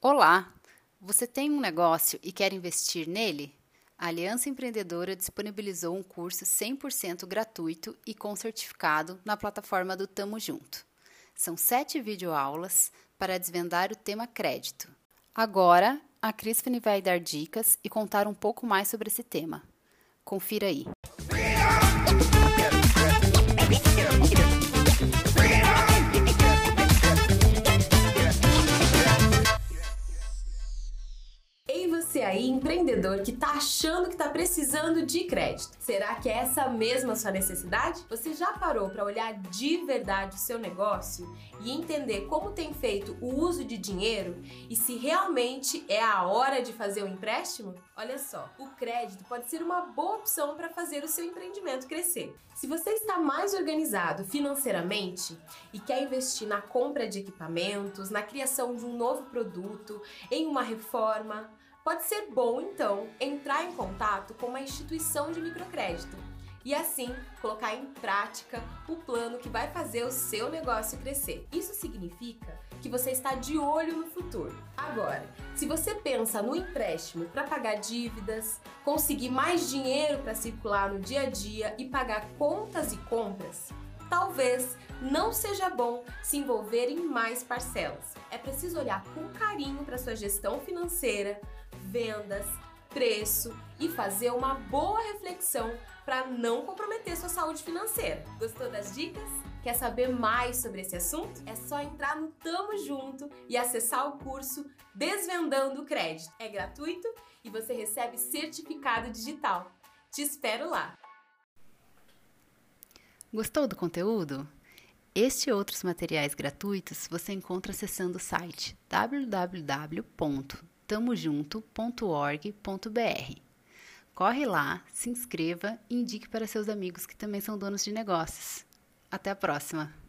Olá! Você tem um negócio e quer investir nele? A Aliança Empreendedora disponibilizou um curso 100% gratuito e com certificado na plataforma do Tamo Junto. São sete videoaulas para desvendar o tema crédito. Agora, a Crispine vai dar dicas e contar um pouco mais sobre esse tema. Confira aí. Você aí, empreendedor, que está achando que está precisando de crédito. Será que é essa mesma sua necessidade? Você já parou para olhar de verdade o seu negócio e entender como tem feito o uso de dinheiro e se realmente é a hora de fazer um empréstimo? Olha só, o crédito pode ser uma boa opção para fazer o seu empreendimento crescer. Se você está mais organizado financeiramente e quer investir na compra de equipamentos, na criação de um novo produto, em uma reforma, Pode ser bom, então, entrar em contato com uma instituição de microcrédito e assim colocar em prática o plano que vai fazer o seu negócio crescer. Isso significa que você está de olho no futuro. Agora, se você pensa no empréstimo para pagar dívidas, conseguir mais dinheiro para circular no dia a dia e pagar contas e compras, talvez não seja bom se envolver em mais parcelas. É preciso olhar com carinho para sua gestão financeira, vendas, preço e fazer uma boa reflexão para não comprometer sua saúde financeira. Gostou das dicas? Quer saber mais sobre esse assunto? É só entrar no Tamo Junto e acessar o curso Desvendando o Crédito. É gratuito e você recebe certificado digital. Te espero lá! Gostou do conteúdo? Este e outros materiais gratuitos você encontra acessando o site www tamojunto.org.br. Corre lá, se inscreva e indique para seus amigos que também são donos de negócios. Até a próxima!